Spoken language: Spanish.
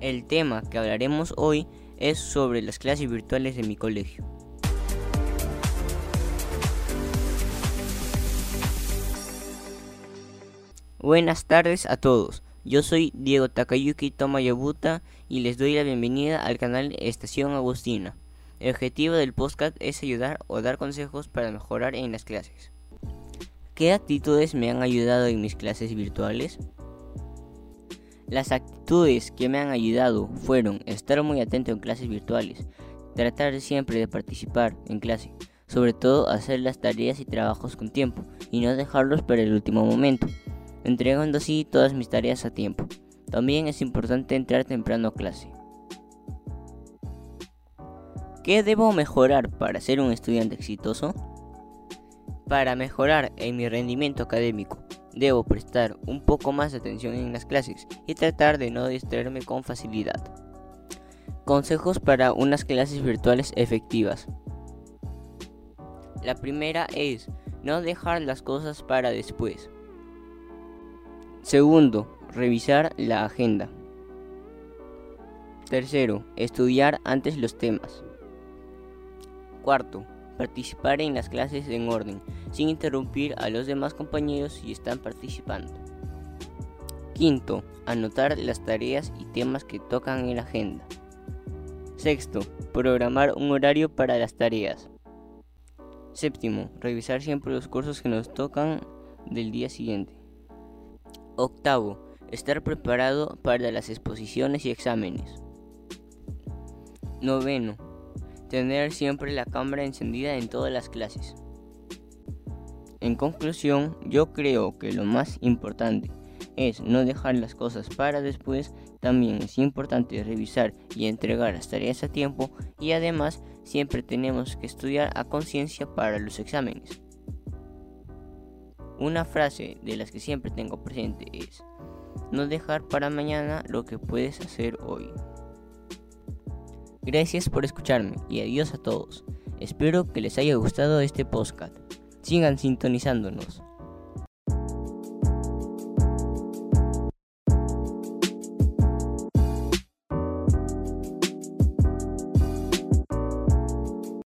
El tema que hablaremos hoy es sobre las clases virtuales de mi colegio. Buenas tardes a todos. Yo soy Diego Takayuki Tomayabuta y les doy la bienvenida al canal Estación Agustina. El objetivo del podcast es ayudar o dar consejos para mejorar en las clases. ¿Qué actitudes me han ayudado en mis clases virtuales? Las actitudes que me han ayudado fueron estar muy atento en clases virtuales, tratar siempre de participar en clase, sobre todo hacer las tareas y trabajos con tiempo y no dejarlos para el último momento, entregando así todas mis tareas a tiempo. También es importante entrar temprano a clase. ¿Qué debo mejorar para ser un estudiante exitoso? Para mejorar en mi rendimiento académico, debo prestar un poco más atención en las clases y tratar de no distraerme con facilidad. Consejos para unas clases virtuales efectivas. La primera es no dejar las cosas para después. Segundo, revisar la agenda. Tercero, estudiar antes los temas. Cuarto, participar en las clases en orden, sin interrumpir a los demás compañeros si están participando. Quinto, anotar las tareas y temas que tocan en la agenda. Sexto, programar un horario para las tareas. Séptimo, revisar siempre los cursos que nos tocan del día siguiente. Octavo, estar preparado para las exposiciones y exámenes. Noveno, tener siempre la cámara encendida en todas las clases. En conclusión, yo creo que lo más importante es no dejar las cosas para después, también es importante revisar y entregar las tareas a tiempo y además siempre tenemos que estudiar a conciencia para los exámenes. Una frase de las que siempre tengo presente es, no dejar para mañana lo que puedes hacer hoy. Gracias por escucharme y adiós a todos. Espero que les haya gustado este podcast. Sigan sintonizándonos.